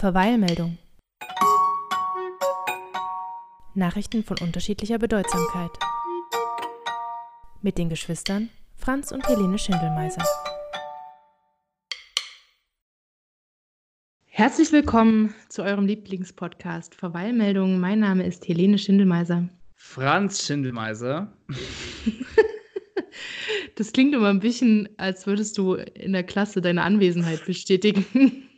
Verweilmeldung. Nachrichten von unterschiedlicher Bedeutsamkeit. Mit den Geschwistern Franz und Helene Schindelmeiser. Herzlich willkommen zu eurem Lieblingspodcast Verweilmeldung. Mein Name ist Helene Schindelmeiser. Franz Schindelmeiser. Das klingt immer ein bisschen, als würdest du in der Klasse deine Anwesenheit bestätigen.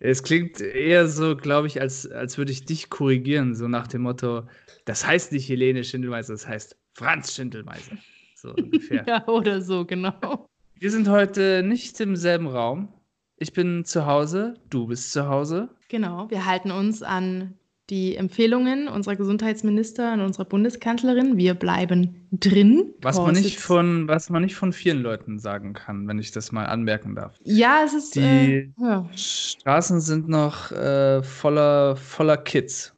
Es klingt eher so, glaube ich, als, als würde ich dich korrigieren, so nach dem Motto, das heißt nicht Helene Schindelmeiser, das heißt Franz Schindelmeiser. So ungefähr. ja, oder so, genau. Wir sind heute nicht im selben Raum. Ich bin zu Hause, du bist zu Hause. Genau, wir halten uns an die Empfehlungen unserer Gesundheitsminister und unserer Bundeskanzlerin. Wir bleiben drin. Was man, nicht von, was man nicht von vielen Leuten sagen kann, wenn ich das mal anmerken darf. Ja, es ist. Die äh, ja. Straßen sind noch äh, voller, voller Kids.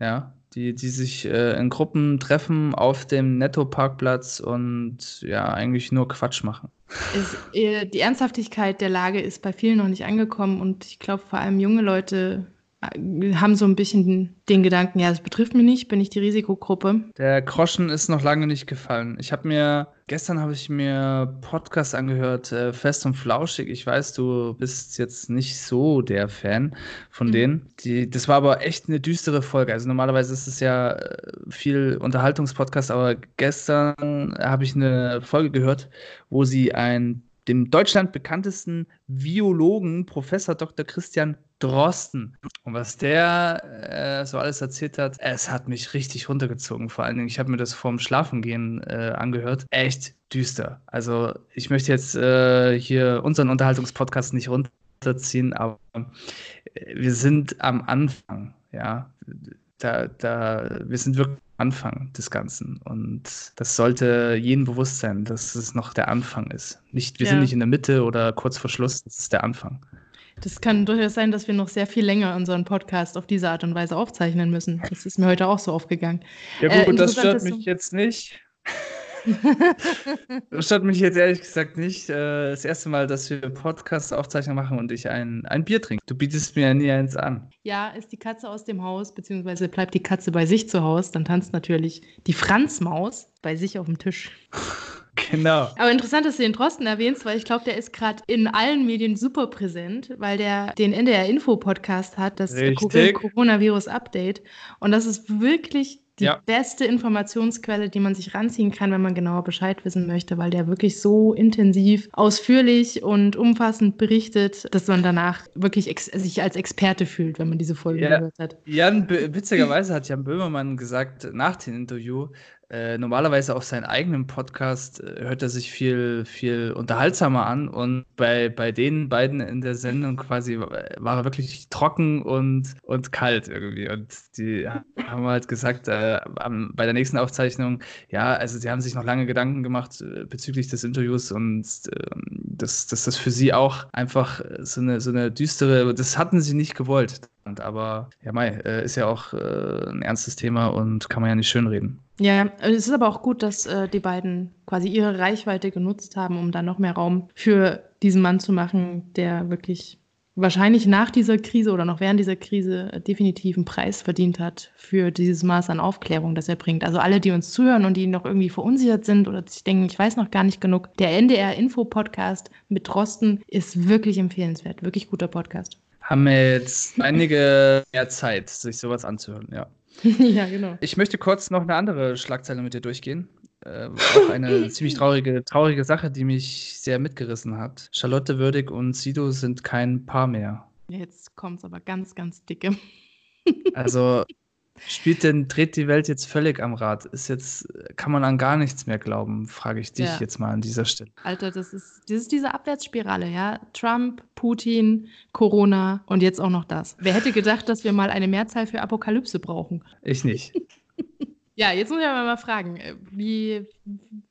Ja, die, die sich äh, in Gruppen treffen auf dem Netto-Parkplatz und ja, eigentlich nur Quatsch machen. Es, äh, die Ernsthaftigkeit der Lage ist bei vielen noch nicht angekommen und ich glaube, vor allem junge Leute haben so ein bisschen den Gedanken, ja, das betrifft mich nicht, bin ich die Risikogruppe. Der Groschen ist noch lange nicht gefallen. Ich habe mir, gestern habe ich mir Podcast angehört, äh, Fest und Flauschig. Ich weiß, du bist jetzt nicht so der Fan von mhm. denen. Die, das war aber echt eine düstere Folge. Also normalerweise ist es ja äh, viel Unterhaltungspodcast, aber gestern habe ich eine Folge gehört, wo sie ein dem Deutschland bekanntesten Biologen, Professor Dr. Christian Drosten. Und was der äh, so alles erzählt hat, es hat mich richtig runtergezogen. Vor allen Dingen, ich habe mir das vorm Schlafengehen äh, angehört. Echt düster. Also ich möchte jetzt äh, hier unseren Unterhaltungspodcast nicht runterziehen, aber äh, wir sind am Anfang, ja. Da, da, wir sind wirklich am Anfang des Ganzen. Und das sollte jedem bewusst sein, dass es noch der Anfang ist. Nicht, wir ja. sind nicht in der Mitte oder kurz vor Schluss, das ist der Anfang. Das kann durchaus sein, dass wir noch sehr viel länger unseren Podcast auf diese Art und Weise aufzeichnen müssen. Das ist mir heute auch so aufgegangen. Ja gut, äh, das stört mich jetzt nicht. Das stört mich jetzt ehrlich gesagt nicht. Äh, das erste Mal, dass wir Podcast-Aufzeichnung machen und ich ein, ein Bier trinke. Du bietest mir ja nie eins an. Ja, ist die Katze aus dem Haus, beziehungsweise bleibt die Katze bei sich zu Hause, dann tanzt natürlich die Franzmaus bei sich auf dem Tisch. Genau. Aber interessant, dass du den Drosten erwähnst, weil ich glaube, der ist gerade in allen Medien super präsent, weil der den NDR Info Podcast hat, das Coronavirus Update. Und das ist wirklich die ja. beste Informationsquelle, die man sich ranziehen kann, wenn man genauer Bescheid wissen möchte, weil der wirklich so intensiv, ausführlich und umfassend berichtet, dass man danach wirklich sich als Experte fühlt, wenn man diese Folge ja. gehört hat. Jan, witzigerweise hat Jan Böhmermann gesagt nach dem Interview, äh, normalerweise auf seinen eigenen Podcast äh, hört er sich viel, viel unterhaltsamer an und bei, bei den beiden in der Sendung quasi war er wirklich trocken und, und kalt irgendwie. Und die haben halt gesagt, äh, bei der nächsten Aufzeichnung, ja, also sie haben sich noch lange Gedanken gemacht äh, bezüglich des Interviews und ähm, dass, dass das für sie auch einfach so eine, so eine düstere, das hatten sie nicht gewollt. Aber ja, Mai, äh, ist ja auch äh, ein ernstes Thema und kann man ja nicht schönreden. Ja, es ist aber auch gut, dass äh, die beiden quasi ihre Reichweite genutzt haben, um dann noch mehr Raum für diesen Mann zu machen, der wirklich wahrscheinlich nach dieser Krise oder noch während dieser Krise definitiv einen Preis verdient hat für dieses Maß an Aufklärung, das er bringt. Also alle, die uns zuhören und die noch irgendwie verunsichert sind oder sich denken, ich weiß noch gar nicht genug, der NDR Info Podcast mit Drosten ist wirklich empfehlenswert, wirklich guter Podcast haben wir jetzt einige mehr Zeit, sich sowas anzuhören, ja. ja, genau. Ich möchte kurz noch eine andere Schlagzeile mit dir durchgehen. Äh, auch eine ziemlich traurige, traurige Sache, die mich sehr mitgerissen hat. Charlotte Würdig und Sido sind kein Paar mehr. Jetzt kommt es aber ganz, ganz dicke. Also Spielt denn, dreht die Welt jetzt völlig am Rad? Ist jetzt, kann man an gar nichts mehr glauben, frage ich dich ja. jetzt mal an dieser Stelle. Alter, das ist, das ist diese Abwärtsspirale, ja. Trump, Putin, Corona und jetzt auch noch das. Wer hätte gedacht, dass wir mal eine Mehrzahl für Apokalypse brauchen? Ich nicht. Ja, jetzt muss ich aber mal fragen, äh, wie,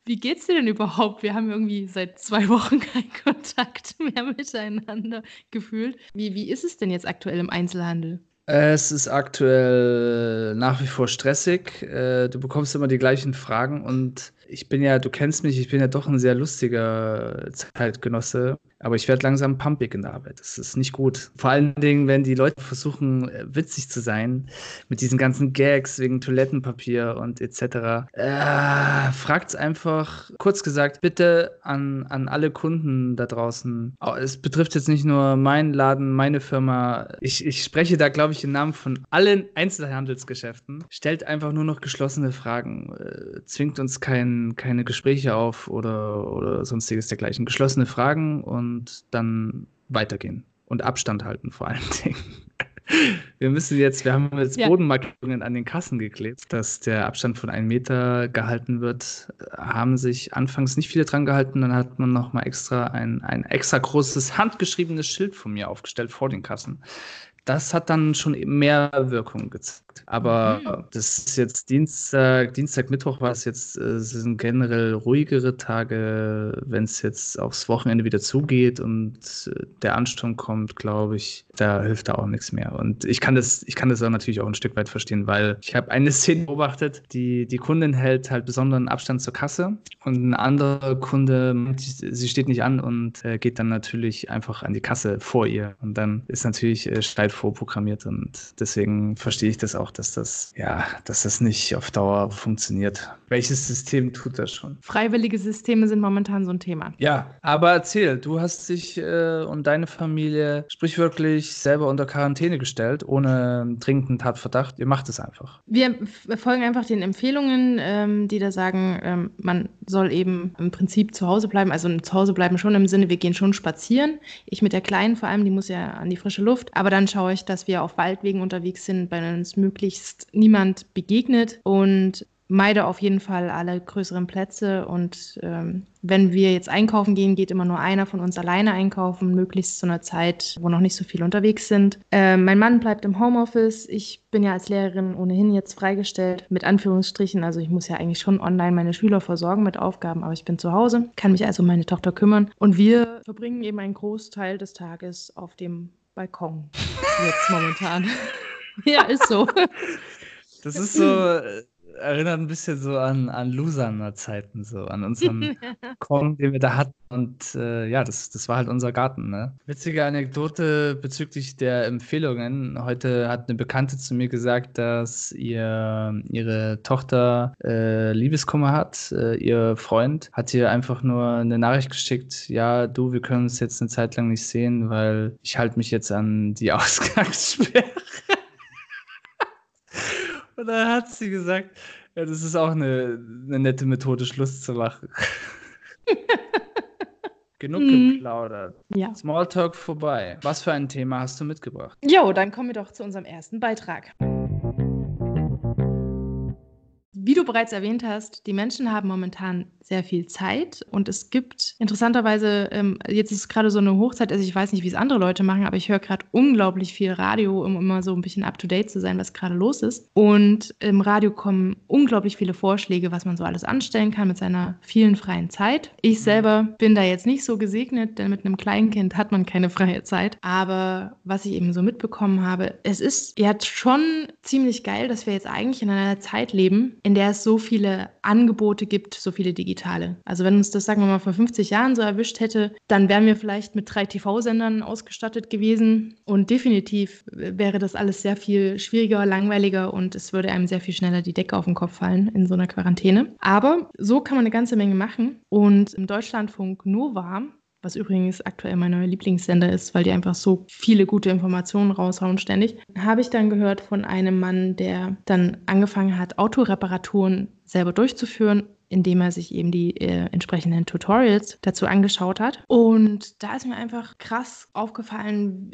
wie geht's dir denn überhaupt? Wir haben irgendwie seit zwei Wochen keinen Kontakt mehr miteinander gefühlt. Wie, wie ist es denn jetzt aktuell im Einzelhandel? Es ist aktuell nach wie vor stressig. Äh, du bekommst immer die gleichen Fragen und ich bin ja, du kennst mich, ich bin ja doch ein sehr lustiger Zeitgenosse. Aber ich werde langsam pumpig in der Arbeit. Das ist nicht gut. Vor allen Dingen, wenn die Leute versuchen, äh, witzig zu sein, mit diesen ganzen Gags wegen Toilettenpapier und etc. Äh, fragt einfach, kurz gesagt, bitte an, an alle Kunden da draußen. Es betrifft jetzt nicht nur meinen Laden, meine Firma. Ich, ich spreche da, glaube ich, im Namen von allen Einzelhandelsgeschäften. Stellt einfach nur noch geschlossene Fragen. Äh, zwingt uns kein, keine Gespräche auf oder, oder sonstiges dergleichen. Geschlossene Fragen und dann weitergehen. Und Abstand halten vor allen Dingen. Wir müssen jetzt, wir haben jetzt ja. Bodenmarkierungen an den Kassen geklebt, dass der Abstand von einem Meter gehalten wird. Haben sich anfangs nicht viele dran gehalten, dann hat man nochmal extra ein, ein extra großes handgeschriebenes Schild von mir aufgestellt vor den Kassen das hat dann schon mehr Wirkung gezeigt. Aber mhm. das ist jetzt Dienstag, Dienstag, Mittwoch war es jetzt, äh, es sind generell ruhigere Tage, wenn es jetzt aufs Wochenende wieder zugeht und äh, der Ansturm kommt, glaube ich, da hilft da auch nichts mehr. Und ich kann das, ich kann das auch natürlich auch ein Stück weit verstehen, weil ich habe eine Szene beobachtet, die, die Kundin hält halt besonderen Abstand zur Kasse und ein anderer Kunde, sie steht nicht an und äh, geht dann natürlich einfach an die Kasse vor ihr. Und dann ist natürlich äh, Streit vorprogrammiert und deswegen verstehe ich das auch, dass das, ja, dass das nicht auf Dauer funktioniert. Welches System tut das schon? Freiwillige Systeme sind momentan so ein Thema. Ja, aber erzähl, du hast dich äh, und deine Familie sprichwörtlich selber unter Quarantäne gestellt, ohne dringenden Tatverdacht. Ihr macht es einfach. Wir folgen einfach den Empfehlungen, ähm, die da sagen, ähm, man soll eben im Prinzip zu Hause bleiben. Also zu Hause bleiben schon im Sinne, wir gehen schon spazieren. Ich mit der Kleinen vor allem, die muss ja an die frische Luft. Aber dann schaue ich, dass wir auf Waldwegen unterwegs sind, bei uns möglichst niemand begegnet und meide auf jeden Fall alle größeren Plätze und ähm, wenn wir jetzt einkaufen gehen, geht immer nur einer von uns alleine einkaufen, möglichst zu einer Zeit, wo noch nicht so viele unterwegs sind. Äh, mein Mann bleibt im Homeoffice. Ich bin ja als Lehrerin ohnehin jetzt freigestellt, mit Anführungsstrichen. Also ich muss ja eigentlich schon online meine Schüler versorgen mit Aufgaben, aber ich bin zu Hause, kann mich also um meine Tochter kümmern. Und wir verbringen eben einen Großteil des Tages auf dem Balkon. Jetzt momentan. ja, ist so. Das ist so, äh, erinnert ein bisschen so an, an Lusaner-Zeiten, so an unseren Kong, den wir da hatten. Und äh, ja, das, das war halt unser Garten. Ne? Witzige Anekdote bezüglich der Empfehlungen. Heute hat eine Bekannte zu mir gesagt, dass ihr ihre Tochter äh, Liebeskummer hat. Äh, ihr Freund hat ihr einfach nur eine Nachricht geschickt, ja, du, wir können uns jetzt eine Zeit lang nicht sehen, weil ich halte mich jetzt an die Ausgangssperre. Und dann hat sie gesagt, ja, das ist auch eine, eine nette Methode, Schluss zu machen. Genug mhm. geplaudert. Ja. Smalltalk vorbei. Was für ein Thema hast du mitgebracht? Jo, dann kommen wir doch zu unserem ersten Beitrag. Wie du bereits erwähnt hast, die Menschen haben momentan sehr viel Zeit und es gibt interessanterweise, ähm, jetzt ist gerade so eine Hochzeit, also ich weiß nicht, wie es andere Leute machen, aber ich höre gerade unglaublich viel Radio, um immer so ein bisschen up-to-date zu sein, was gerade los ist. Und im Radio kommen unglaublich viele Vorschläge, was man so alles anstellen kann mit seiner vielen freien Zeit. Ich mhm. selber bin da jetzt nicht so gesegnet, denn mit einem Kleinkind hat man keine freie Zeit. Aber was ich eben so mitbekommen habe, es ist ja schon ziemlich geil, dass wir jetzt eigentlich in einer Zeit leben, in in der es so viele Angebote gibt, so viele digitale. Also wenn uns das, sagen wir mal, vor 50 Jahren so erwischt hätte, dann wären wir vielleicht mit drei TV-Sendern ausgestattet gewesen und definitiv wäre das alles sehr viel schwieriger, langweiliger und es würde einem sehr viel schneller die Decke auf den Kopf fallen in so einer Quarantäne. Aber so kann man eine ganze Menge machen und im Deutschlandfunk Nova was übrigens aktuell mein neuer Lieblingssender ist, weil die einfach so viele gute Informationen raushauen ständig, habe ich dann gehört von einem Mann, der dann angefangen hat, Autoreparaturen selber durchzuführen indem er sich eben die äh, entsprechenden Tutorials dazu angeschaut hat. Und da ist mir einfach krass aufgefallen,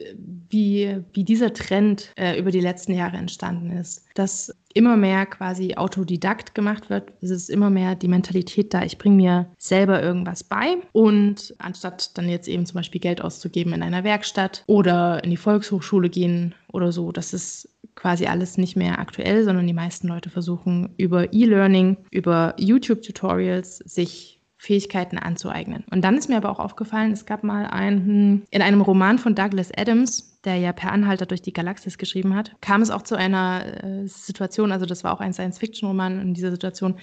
wie, wie dieser Trend äh, über die letzten Jahre entstanden ist. Dass immer mehr quasi Autodidakt gemacht wird. Es ist immer mehr die Mentalität da, ich bringe mir selber irgendwas bei und anstatt dann jetzt eben zum Beispiel Geld auszugeben in einer Werkstatt oder in die Volkshochschule gehen oder so, das ist quasi alles nicht mehr aktuell, sondern die meisten Leute versuchen über E-Learning, über YouTube-Tutorials sich Fähigkeiten anzueignen. Und dann ist mir aber auch aufgefallen, es gab mal einen, in einem Roman von Douglas Adams, der ja per Anhalter durch die Galaxis geschrieben hat, kam es auch zu einer äh, Situation, also das war auch ein Science-Fiction-Roman, in dieser Situation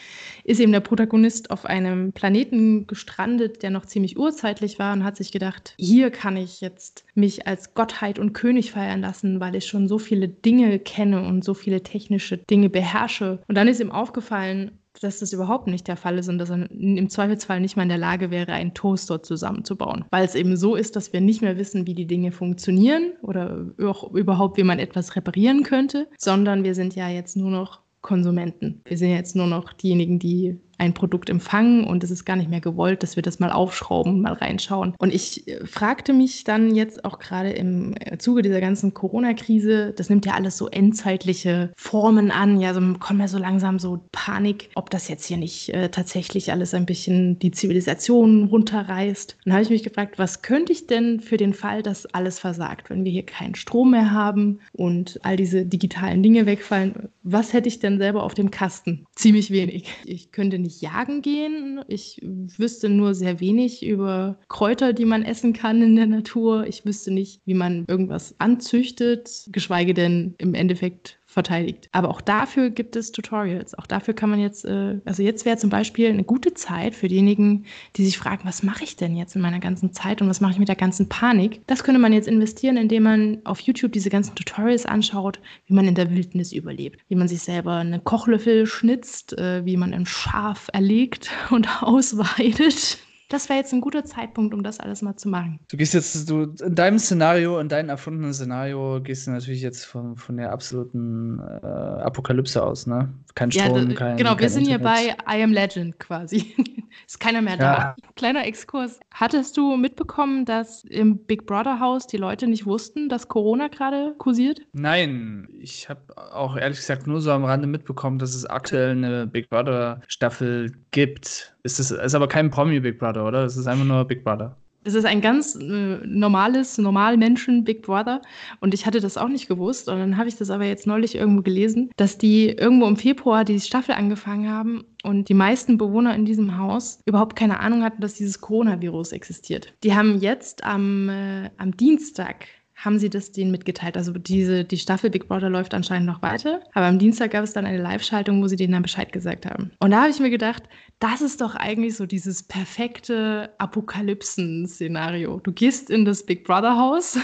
ist eben der Protagonist auf einem Planeten gestrandet, der noch ziemlich urzeitlich war und hat sich gedacht, hier kann ich jetzt mich als Gottheit und König feiern lassen, weil ich schon so viele Dinge kenne und so viele technische Dinge beherrsche. Und dann ist ihm aufgefallen, dass das überhaupt nicht der Fall ist und dass er im Zweifelsfall nicht mal in der Lage wäre, einen Toaster zusammenzubauen. Weil es eben so ist, dass wir nicht mehr wissen, wie die Dinge funktionieren oder auch überhaupt, wie man etwas reparieren könnte, sondern wir sind ja jetzt nur noch Konsumenten. Wir sind jetzt nur noch diejenigen, die ein Produkt empfangen und es ist gar nicht mehr gewollt, dass wir das mal aufschrauben, mal reinschauen. Und ich äh, fragte mich dann jetzt auch gerade im äh, Zuge dieser ganzen Corona-Krise, das nimmt ja alles so endzeitliche Formen an, ja, so kommt ja so langsam so Panik, ob das jetzt hier nicht äh, tatsächlich alles ein bisschen die Zivilisation runterreißt. Dann habe ich mich gefragt, was könnte ich denn für den Fall, dass alles versagt, wenn wir hier keinen Strom mehr haben und all diese digitalen Dinge wegfallen, was hätte ich denn selber auf dem Kasten? Ziemlich wenig. Ich könnte nicht jagen gehen. Ich wüsste nur sehr wenig über Kräuter, die man essen kann in der Natur. Ich wüsste nicht, wie man irgendwas anzüchtet, geschweige denn im Endeffekt verteidigt. Aber auch dafür gibt es Tutorials. Auch dafür kann man jetzt, äh, also jetzt wäre zum Beispiel eine gute Zeit für diejenigen, die sich fragen, was mache ich denn jetzt in meiner ganzen Zeit und was mache ich mit der ganzen Panik? Das könnte man jetzt investieren, indem man auf YouTube diese ganzen Tutorials anschaut, wie man in der Wildnis überlebt, wie man sich selber einen Kochlöffel schnitzt, äh, wie man ein Schaf erlegt und ausweidet das wäre jetzt ein guter Zeitpunkt, um das alles mal zu machen. Du gehst jetzt, du in deinem Szenario, in deinem erfundenen Szenario, gehst du natürlich jetzt von, von der absoluten äh, Apokalypse aus, ne? Kein Strom, ja, kein. Genau, kein wir sind hier bei I Am Legend quasi. Ist keiner mehr da. Ja. Kleiner Exkurs. Hattest du mitbekommen, dass im Big Brother Haus die Leute nicht wussten, dass Corona gerade kursiert? Nein, ich habe auch ehrlich gesagt nur so am Rande mitbekommen, dass es aktuell eine Big Brother Staffel gibt. Ist das ist aber kein Promi Big Brother, oder? Es ist einfach nur Big Brother. Es ist ein ganz äh, normales, normal Menschen Big Brother. Und ich hatte das auch nicht gewusst. Und dann habe ich das aber jetzt neulich irgendwo gelesen, dass die irgendwo im Februar die Staffel angefangen haben und die meisten Bewohner in diesem Haus überhaupt keine Ahnung hatten, dass dieses Coronavirus existiert. Die haben jetzt am, äh, am Dienstag haben sie das denen mitgeteilt. Also diese, die Staffel Big Brother läuft anscheinend noch weiter. Aber am Dienstag gab es dann eine Live-Schaltung, wo sie denen dann Bescheid gesagt haben. Und da habe ich mir gedacht, das ist doch eigentlich so dieses perfekte Apokalypsen-Szenario. Du gehst in das Big Brother Haus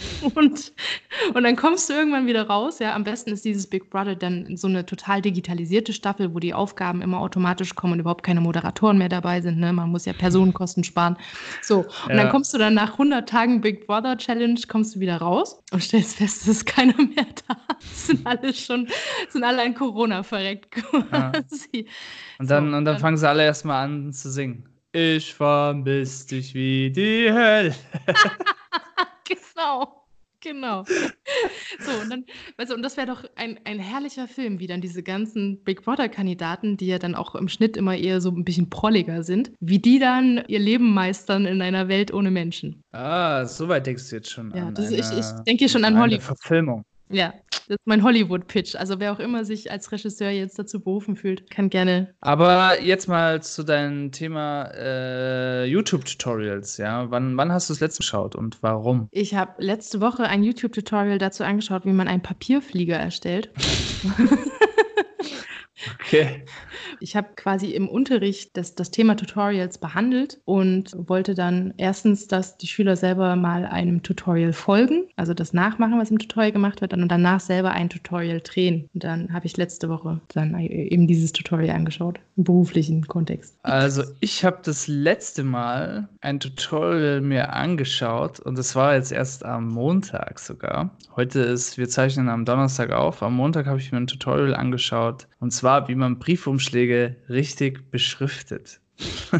Und, und dann kommst du irgendwann wieder raus. Ja, am besten ist dieses Big Brother dann so eine total digitalisierte Staffel, wo die Aufgaben immer automatisch kommen und überhaupt keine Moderatoren mehr dabei sind. Ne? Man muss ja Personenkosten sparen. So, und ja. dann kommst du dann nach 100 Tagen Big Brother Challenge, kommst du wieder raus und stellst fest, es ist keiner mehr da. sind alle schon, sind alle an Corona verreckt quasi. Ja. Und, dann, so, und dann fangen sie alle erstmal an zu singen. Ich vermiss dich wie die Hölle. Genau. Genau. So, und dann, du, und das wäre doch ein, ein herrlicher Film, wie dann diese ganzen Big Brother-Kandidaten, die ja dann auch im Schnitt immer eher so ein bisschen prolliger sind, wie die dann ihr Leben meistern in einer Welt ohne Menschen. Ah, so weit denkst du jetzt schon ja, an. Ja, ich, ich denke hier schon an Hollywood. Verfilmung. Ja, das ist mein Hollywood-Pitch. Also wer auch immer sich als Regisseur jetzt dazu berufen fühlt, kann gerne. Aber jetzt mal zu deinem Thema äh, YouTube-Tutorials. Ja, wann, wann hast du das letzte geschaut und warum? Ich habe letzte Woche ein YouTube-Tutorial dazu angeschaut, wie man einen Papierflieger erstellt. Okay. Ich habe quasi im Unterricht das, das Thema Tutorials behandelt und wollte dann erstens, dass die Schüler selber mal einem Tutorial folgen, also das nachmachen, was im Tutorial gemacht wird, und danach selber ein Tutorial drehen. Und dann habe ich letzte Woche dann eben dieses Tutorial angeschaut, im beruflichen Kontext. Also ich habe das letzte Mal ein Tutorial mir angeschaut und das war jetzt erst am Montag sogar. Heute ist, wir zeichnen am Donnerstag auf. Am Montag habe ich mir ein Tutorial angeschaut und zwar wie man Briefumschläge richtig beschriftet.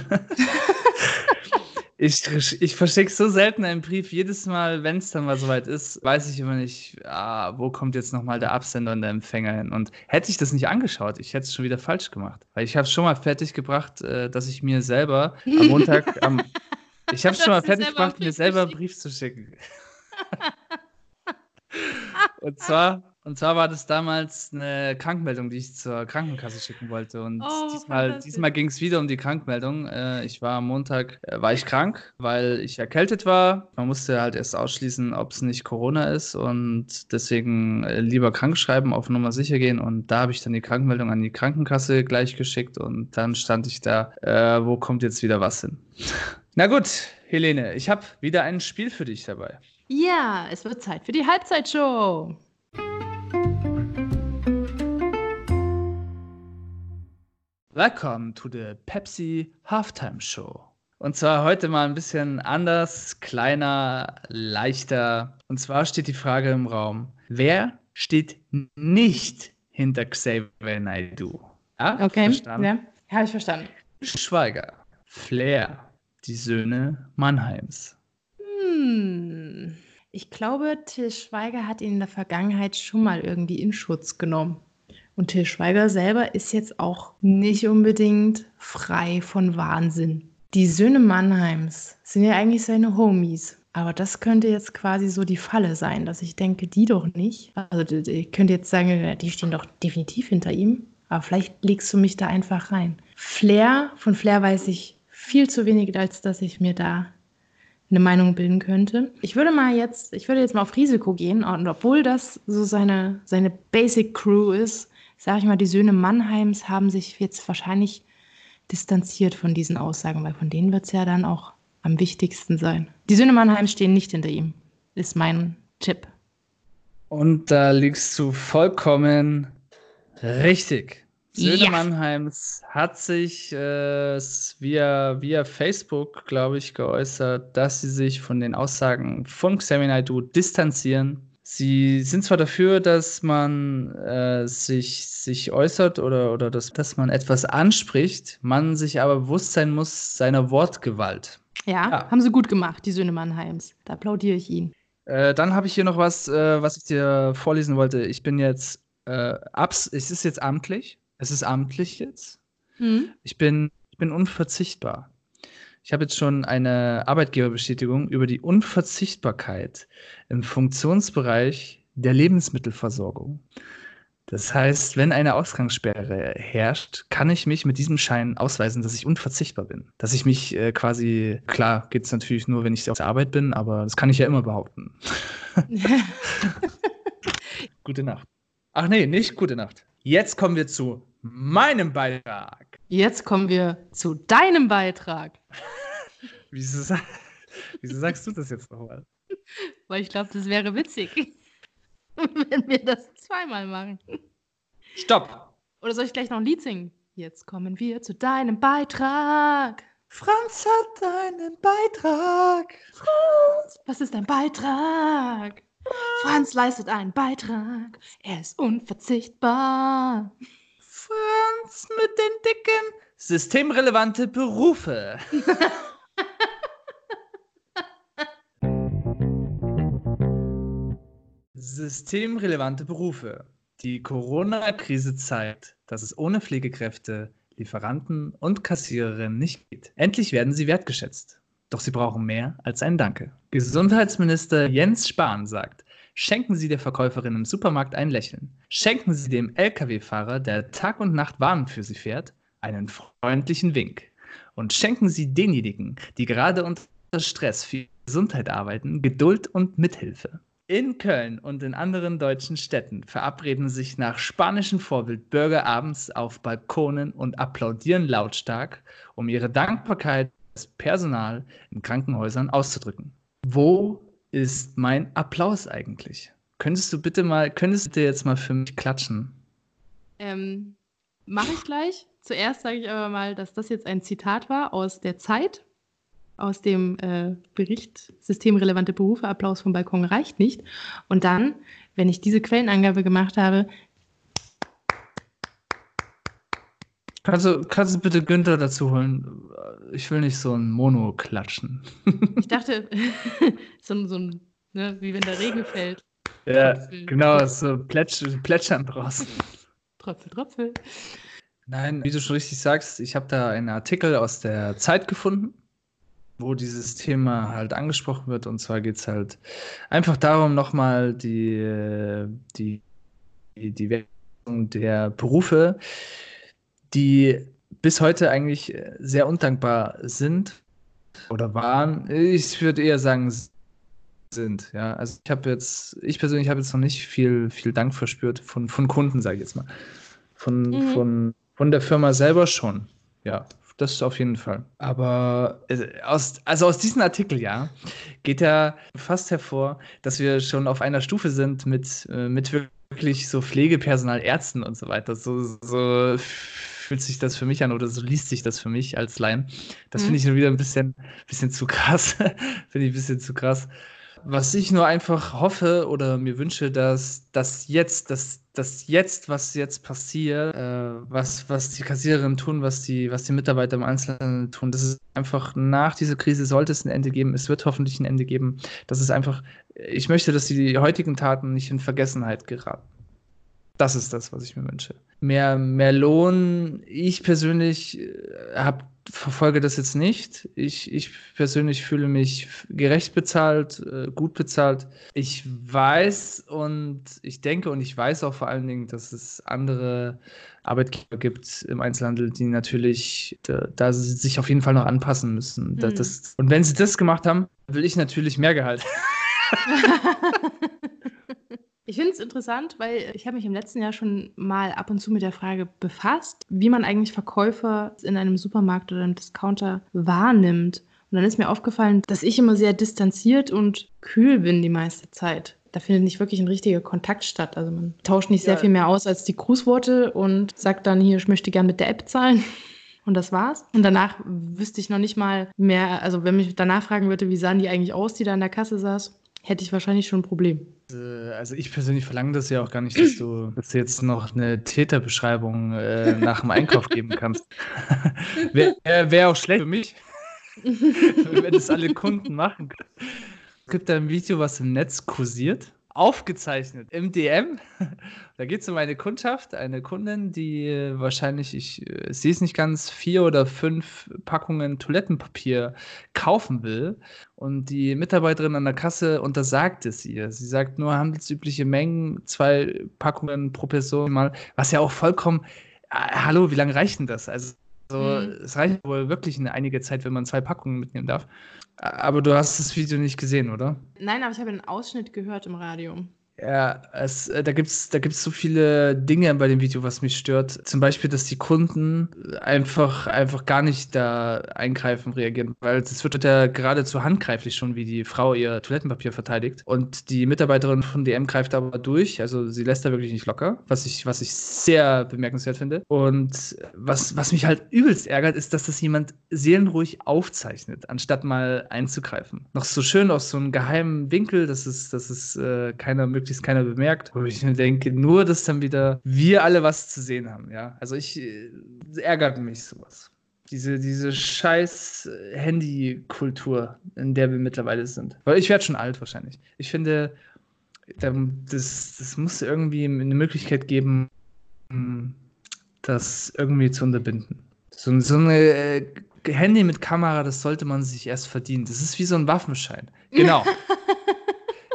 ich, ich verschicke so selten einen Brief. Jedes Mal, wenn es dann mal soweit ist, weiß ich immer nicht, ah, wo kommt jetzt nochmal der Absender und der Empfänger hin. Und hätte ich das nicht angeschaut, ich hätte es schon wieder falsch gemacht. Weil ich habe es schon mal fertig gebracht, äh, dass ich mir selber am Montag, am, ich habe es schon mal fertig gebracht, mir selber einen Brief zu schicken. und zwar Und zwar war das damals eine Krankmeldung, die ich zur Krankenkasse schicken wollte. Und Oh, diesmal, diesmal ging es wieder um die Krankmeldung. Äh, ich war am Montag, äh, war ich krank, weil ich erkältet war. Man musste halt erst ausschließen, ob es nicht Corona ist und deswegen äh, lieber krank schreiben, auf Nummer sicher gehen. Und da habe ich dann die Krankmeldung an die Krankenkasse gleich geschickt und dann stand ich da, äh, wo kommt jetzt wieder was hin? Na gut, Helene, ich habe wieder ein Spiel für dich dabei. Ja, es wird Zeit für die Halbzeitshow. Welcome to the Pepsi Halftime Show. Und zwar heute mal ein bisschen anders, kleiner, leichter. Und zwar steht die Frage im Raum: Wer steht nicht hinter Xavier Naidoo? Ja, Okay, verstanden? ja, habe ich verstanden. Schweiger, Flair, die Söhne Mannheims. Hm. Ich glaube, Till Schweiger hat ihn in der Vergangenheit schon mal irgendwie in Schutz genommen. Und Till Schweiger selber ist jetzt auch nicht unbedingt frei von Wahnsinn. Die Söhne Mannheims sind ja eigentlich seine Homies. Aber das könnte jetzt quasi so die Falle sein, dass ich denke, die doch nicht. Also ich könnte jetzt sagen, die stehen doch definitiv hinter ihm. Aber vielleicht legst du mich da einfach rein. Flair, von Flair weiß ich viel zu wenig, als dass ich mir da eine Meinung bilden könnte. Ich würde mal jetzt, ich würde jetzt mal auf Risiko gehen und obwohl das so seine, seine Basic Crew ist, sage ich mal, die Söhne Mannheims haben sich jetzt wahrscheinlich distanziert von diesen Aussagen, weil von denen wird es ja dann auch am wichtigsten sein. Die Söhne Mannheims stehen nicht hinter ihm, ist mein Tipp. Und da liegst du vollkommen richtig. Söhne Ja. Mannheims hat sich äh, via, via Facebook, glaube ich, geäußert, dass sie sich von den Aussagen von Xavier Naidoo distanzieren. Sie sind zwar dafür, dass man äh, sich, sich äußert oder, oder dass, dass man etwas anspricht, man sich aber bewusst sein muss seiner Wortgewalt. Ja, Ja. haben sie gut gemacht, die Söhne Mannheims. Da applaudiere ich ihnen. Äh, dann habe ich hier noch was, äh, was ich dir vorlesen wollte. Ich bin jetzt, äh, abs es ist jetzt amtlich. Es ist amtlich jetzt. Hm? Ich bin, ich bin unverzichtbar. Ich habe jetzt schon eine Arbeitgeberbestätigung über die Unverzichtbarkeit im Funktionsbereich der Lebensmittelversorgung. Das heißt, wenn eine Ausgangssperre herrscht, kann ich mich mit diesem Schein ausweisen, dass ich unverzichtbar bin. Dass ich mich äh, quasi, klar, geht es natürlich nur, wenn ich auf der Arbeit bin, aber das kann ich ja immer behaupten. Gute Nacht. Ach nee, nicht gute Nacht. Jetzt kommen wir zu meinem Beitrag. Jetzt kommen wir zu deinem Beitrag, Wieso, Wieso sagst du das jetzt nochmal? weil ich glaube, das wäre witzig, wenn wir das zweimal machen. Stopp! Oder soll ich gleich noch ein Lied singen? Jetzt kommen wir zu deinem Beitrag. Franz hat einen Beitrag. Was ist dein Beitrag? Franz leistet einen Beitrag. Er ist unverzichtbar. Franz mit den dicken systemrelevante Berufe. Systemrelevante Berufe. Die Corona-Krise zeigt, dass es ohne Pflegekräfte, Lieferanten und Kassiererinnen nicht geht. Endlich werden sie wertgeschätzt. Doch sie brauchen mehr als ein Danke. Gesundheitsminister Jens Spahn sagt, schenken Sie der Verkäuferin im Supermarkt ein Lächeln. Schenken Sie dem Lkw-Fahrer, der Tag und Nacht Waren für Sie fährt, einen freundlichen Wink. Und schenken Sie denjenigen, die gerade unter Stress für Gesundheit arbeiten, Geduld und Mithilfe. In Köln und in anderen deutschen Städten verabreden sich nach spanischem Vorbild Bürger abends auf Balkonen und applaudieren lautstark, um ihre Dankbarkeit das Personal in Krankenhäusern auszudrücken. Wo ist mein Applaus eigentlich? Könntest du bitte mal, könntest du jetzt mal für mich klatschen? Ähm, Mache ich gleich. Zuerst sage ich aber mal, dass das jetzt ein Zitat war aus der Zeit, aus dem äh, Bericht Systemrelevante Berufe, Applaus vom Balkon reicht nicht. Und dann, wenn ich diese Quellenangabe gemacht habe, Kannst du, kannst du bitte Günther dazu holen? Ich will nicht so ein Mono klatschen. ich dachte, so, so ein, ne, wie wenn der Regen fällt. Ja, Tröpfel. genau, so plätsch, plätschern draußen. Tröpfel, Tröpfel. Nein, wie du schon richtig sagst, ich habe da einen Artikel aus der Zeit gefunden, wo dieses Thema halt angesprochen wird. Und zwar geht es halt einfach darum, nochmal die, äh, die die Wertung der Berufe, die bis heute eigentlich sehr undankbar sind oder waren. Ich würde eher sagen, sind. Ja, also ich habe jetzt, ich persönlich habe jetzt noch nicht viel, viel Dank verspürt von, von Kunden, sage ich jetzt mal. Von, mhm. von, von der Firma selber schon. Ja, das auf jeden Fall. Aber äh, aus, also aus diesem Artikel, ja, geht ja fast hervor, dass wir schon auf einer Stufe sind mit, äh, mit wirklich so Pflegepersonal, Ärzten und so weiter. So, so fühlt sich das für mich an oder so liest sich das für mich als Laien. Das mhm. finde ich nur wieder ein bisschen, bisschen zu krass. finde ich ein bisschen zu krass. Was ich nur einfach hoffe oder mir wünsche, dass das jetzt, dass das jetzt, was jetzt passiert, äh, was, was die Kassiererinnen tun, was die, was die Mitarbeiter im Einzelnen tun, das ist einfach nach dieser Krise sollte es ein Ende geben. Es wird hoffentlich ein Ende geben. Das ist einfach, ich möchte, dass die heutigen Taten nicht in Vergessenheit geraten. Das ist das, was ich mir wünsche. Mehr, mehr Lohn. Ich persönlich äh, habe verfolge das jetzt nicht. Ich, ich persönlich fühle mich gerecht bezahlt, äh, gut bezahlt. Ich weiß und ich denke und ich weiß auch vor allen Dingen, dass es andere Arbeitgeber gibt im Einzelhandel, die natürlich da, da sich auf jeden Fall noch anpassen müssen. Mhm. Das, und wenn sie das gemacht haben, will ich natürlich mehr Gehalt. Ich finde es interessant, weil ich habe mich im letzten Jahr schon mal ab und zu mit der Frage befasst, wie man eigentlich Verkäufer in einem Supermarkt oder einem Discounter wahrnimmt. Und dann ist mir aufgefallen, dass ich immer sehr distanziert und kühl bin die meiste Zeit. Da findet nicht wirklich ein richtiger Kontakt statt. Also man tauscht nicht sehr ja. viel mehr aus als die Grußworte und sagt dann hier, ich möchte gerne mit der App zahlen. Und das war's. Und danach wüsste ich noch nicht mal mehr, also wenn mich danach fragen würde, wie sahen die eigentlich aus, die da an der Kasse saß, hätte ich wahrscheinlich schon ein Problem. Äh, also ich persönlich verlange das ja auch gar nicht, dass du, dass du jetzt noch eine Täterbeschreibung äh, nach dem Einkauf geben kannst. Wäre wär auch schlecht für mich, wenn das alle Kunden machen. Es gibt da ein Video, was im Netz kursiert aufgezeichnet im DM. Da geht es um eine Kundschaft, eine Kundin, die äh, wahrscheinlich, ich äh, sehe es nicht ganz, vier oder fünf Packungen Toilettenpapier kaufen will. Und die Mitarbeiterin an der Kasse untersagt es ihr. Sie sagt nur handelsübliche Mengen, zwei Packungen pro Person mal, was ja auch vollkommen, äh, hallo, wie lange reicht denn das? Also, mhm. es reicht wohl wirklich eine einige Zeit, wenn man zwei Packungen mitnehmen darf. Aber du hast das Video nicht gesehen, oder? Nein, aber ich habe einen Ausschnitt gehört im Radio. Ja, es, äh, da gibt es da gibt's so viele Dinge bei dem Video, was mich stört. Zum Beispiel, dass die Kunden einfach, einfach gar nicht da eingreifen, reagieren, weil es wird ja geradezu handgreiflich schon, wie die Frau ihr Toilettenpapier verteidigt. Und die Mitarbeiterin von DM greift aber durch, also sie lässt da wirklich nicht locker, was ich, was ich sehr bemerkenswert finde. Und was, was mich halt übelst ärgert, ist, dass das jemand seelenruhig aufzeichnet, anstatt mal einzugreifen. Noch so schön aus so einem geheimen Winkel, dass es, dass es äh, keiner möglichst möglichst keiner bemerkt. Wo ich mir denke, nur, dass dann wieder wir alle was zu sehen haben, ja. Also ich äh, ärgert mich sowas. Diese, diese scheiß Handy-Kultur, in der wir mittlerweile sind. Weil ich werde schon alt wahrscheinlich. Ich finde, das, das muss irgendwie eine Möglichkeit geben, das irgendwie zu unterbinden. So, so eine äh, Handy mit Kamera, das sollte man sich erst verdienen. Das ist wie so ein Waffenschein. Genau.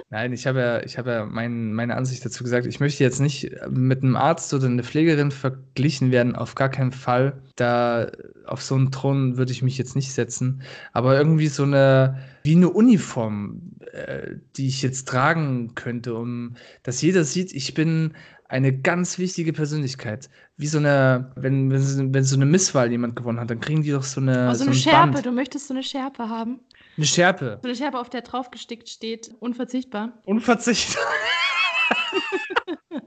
Nein, ich habe ja, ich habe ja mein, meine Ansicht dazu gesagt, ich möchte jetzt nicht mit einem Arzt oder einer Pflegerin verglichen werden, auf gar keinen Fall. Da auf so einen Thron würde ich mich jetzt nicht setzen. Aber irgendwie so eine, wie eine Uniform, äh, die ich jetzt tragen könnte, um dass jeder sieht, ich bin eine ganz wichtige Persönlichkeit. Wie so eine, wenn, wenn, wenn so eine Misswahl jemand gewonnen hat, dann kriegen die doch so eine. Oh, so, so eine Schärpe, Band. du möchtest so eine Schärpe haben. Eine Schärpe. So eine Schärpe, auf der draufgestickt steht, unverzichtbar. Unverzichtbar.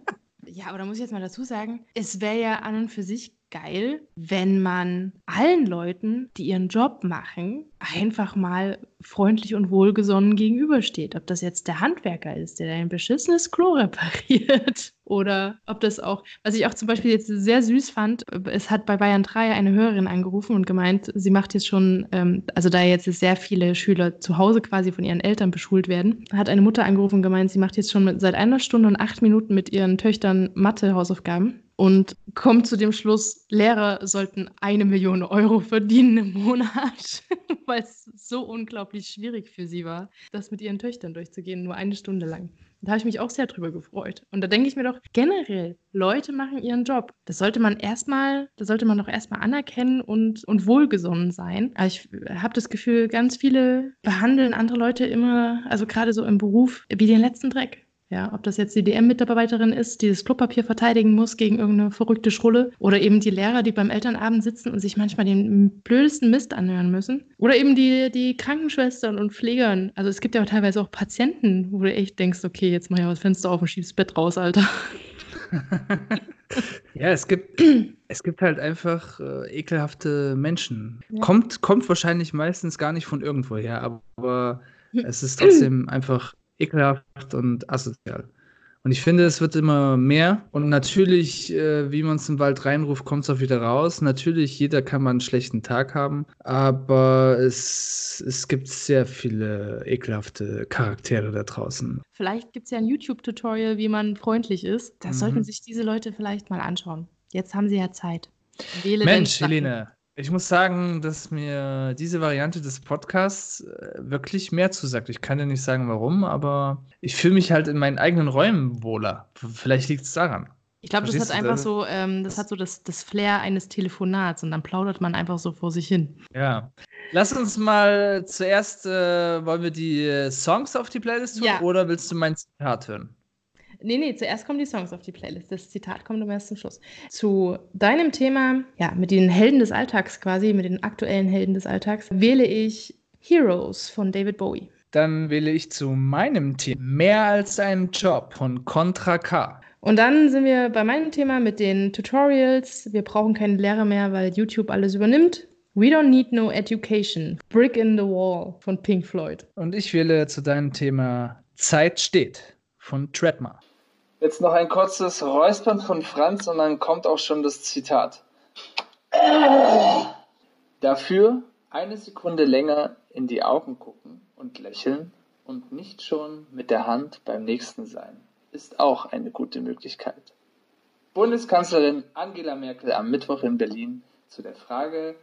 ja, aber da muss ich jetzt mal dazu sagen, es wäre ja an und für sich geil, wenn man allen Leuten, die ihren Job machen, einfach mal freundlich und wohlgesonnen gegenübersteht. Ob das jetzt der Handwerker ist, der ein beschissenes Klo repariert oder ob das auch, was ich auch zum Beispiel jetzt sehr süß fand, es hat bei Bayern 3 eine Hörerin angerufen und gemeint, sie macht jetzt schon, ähm, also da jetzt sehr viele Schüler zu Hause quasi von ihren Eltern beschult werden, hat eine Mutter angerufen und gemeint, sie macht jetzt schon seit einer Stunde und acht Minuten mit ihren Töchtern Mathe-Hausaufgaben und kommt zu dem Schluss, Lehrer sollten eine Million Euro verdienen im Monat, weil es so unglaublich schwierig für sie war, das mit ihren Töchtern durchzugehen, nur eine Stunde lang. Da habe ich mich auch sehr drüber gefreut. Und da denke ich mir doch, generell, Leute machen ihren Job. Das sollte man erstmal, das sollte man doch erstmal anerkennen und, und wohlgesonnen sein. Aber ich habe das Gefühl, ganz viele behandeln andere Leute immer, also gerade so im Beruf, wie den letzten Dreck. Ja, ob das jetzt die DM-Mitarbeiterin ist, die das Klopapier verteidigen muss gegen irgendeine verrückte Schrulle, oder eben die Lehrer, die beim Elternabend sitzen und sich manchmal den blödesten Mist anhören müssen. Oder eben die, die Krankenschwestern und Pflegern. Also es gibt ja auch teilweise auch Patienten, wo du echt denkst, okay, jetzt mach ich mal das Fenster auf und schieb's Bett raus, Alter. ja, es gibt, es gibt halt einfach äh, ekelhafte Menschen. Ja. Kommt, kommt wahrscheinlich meistens gar nicht von irgendwoher, aber es ist trotzdem einfach ekelhaft und asozial. Und ich finde, es wird immer mehr. Und natürlich, äh, wie man es im Wald reinruft, kommt es auch wieder raus. Natürlich, jeder kann mal einen schlechten Tag haben. Aber es, es gibt sehr viele ekelhafte Charaktere da draußen. Vielleicht gibt es ja ein YouTube-Tutorial, wie man freundlich ist. Das mhm. sollten sich diese Leute vielleicht mal anschauen. Jetzt haben sie ja Zeit. Wähle Mensch, Helene, ich muss sagen, dass mir diese Variante des Podcasts äh, wirklich mehr zusagt. Ich kann ja nicht sagen, warum, aber ich fühle mich halt in meinen eigenen Räumen wohler. Vielleicht liegt es daran. Ich glaube, das hat einfach das? so, ähm, das hat so das, das Flair eines Telefonats und dann plaudert man einfach so vor sich hin. Ja. Lass uns mal zuerst, äh, wollen wir die äh, Songs auf die Playlist tun ja. oder willst du mein Zitat hören? Nee, nee, zuerst kommen die Songs auf die Playlist. Das Zitat kommt immer erst zum Schluss. Zu deinem Thema, ja, mit den Helden des Alltags quasi, mit den aktuellen Helden des Alltags, wähle ich Heroes von David Bowie. Dann wähle ich zu meinem Thema Mehr als ein Job von Contra K. Und dann sind wir bei meinem Thema mit den Tutorials. Wir brauchen keine Lehre mehr, weil YouTube alles übernimmt. We don't need no education. Brick in the Wall von Pink Floyd. Und ich wähle zu deinem Thema Zeit steht von Treadmar. Jetzt noch ein kurzes Räuspern von Franz und dann kommt auch schon das Zitat. Dafür eine Sekunde länger in die Augen gucken und lächeln und nicht schon mit der Hand beim nächsten sein, ist auch eine gute Möglichkeit. Bundeskanzlerin Angela Merkel am Mittwoch in Berlin zu der Frage,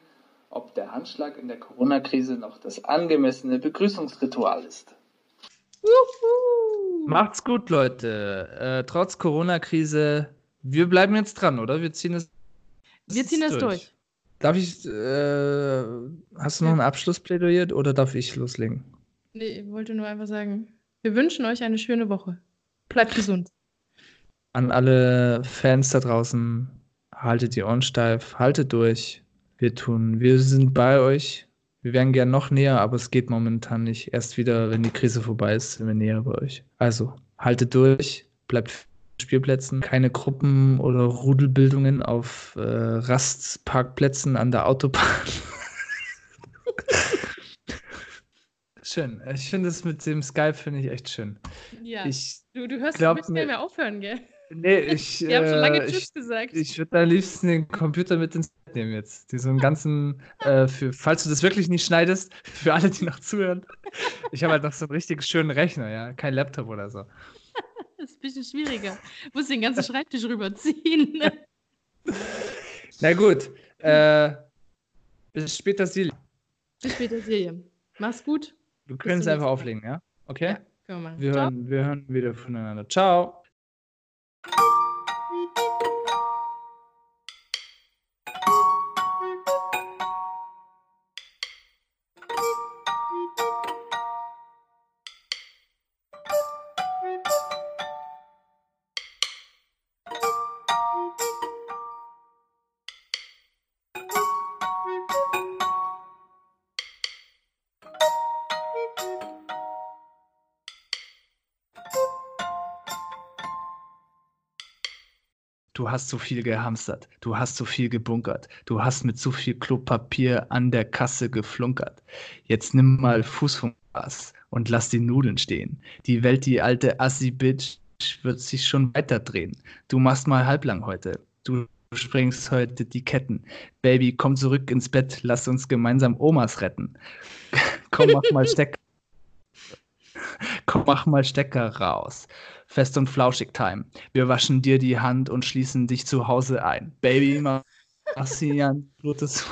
ob der Handschlag in der Corona-Krise noch das angemessene Begrüßungsritual ist. Juhu. Macht's gut, Leute. Äh, trotz Corona-Krise, wir bleiben jetzt dran, oder? Wir ziehen es. Wir ziehen es durch. durch. Darf ich, äh, hast du noch ein Abschlussplädoyer oder darf ich loslegen? Nee, ich wollte nur einfach sagen, wir wünschen euch eine schöne Woche. Bleibt gesund. An alle Fans da draußen, haltet die Ohren steif, haltet durch. Wir tun, wir sind bei euch. Wir wären gern noch näher, aber es geht momentan nicht. Erst wieder, wenn die Krise vorbei ist, sind wir näher bei euch. Also, haltet durch, bleibt Spielplätzen, keine Gruppen oder Rudelbildungen auf äh, Rastparkplätzen an der Autobahn. schön. Ich finde es mit dem Skype finde ich echt schön. Ja. Ich du, du hörst, glaub, du willst mehr aufhören, gell? Nee, ich. Wir haben schon lange äh, Tschüss ich, gesagt. Ich würde am liebsten den Computer mit ins Bett nehmen jetzt. Diesen ganzen, äh, für, falls du das wirklich nicht schneidest, für alle, die noch zuhören. Ich habe halt noch so einen richtig schönen Rechner, ja. Kein Laptop oder so. Das ist ein bisschen schwieriger. Du musst den ganzen Schreibtisch rüberziehen. Na gut. Äh, bis später, Silje. Bis später, Silje. Mach's gut. Können es einfach auflegen, ja? Okay? Ja, können wir machen. Wir hören, wir hören wieder voneinander. Ciao. Du hast zu viel gehamstert, du hast zu viel gebunkert, du hast mit zu viel Klopapier an der Kasse geflunkert. Jetzt nimm mal Fuß vom Gas und lass die Nudeln stehen. Die Welt, die alte Assi-Bitch, wird sich schon weiterdrehen. Du machst mal halblang heute. Du springst heute die Ketten. Baby, komm zurück ins Bett, lass uns gemeinsam Omas retten. komm, mach mal Stecker. komm, mach mal Stecker raus. Fest und Flauschig Time. Wir waschen dir die Hand und schließen dich zu Hause ein. Baby, Marcian, Gutes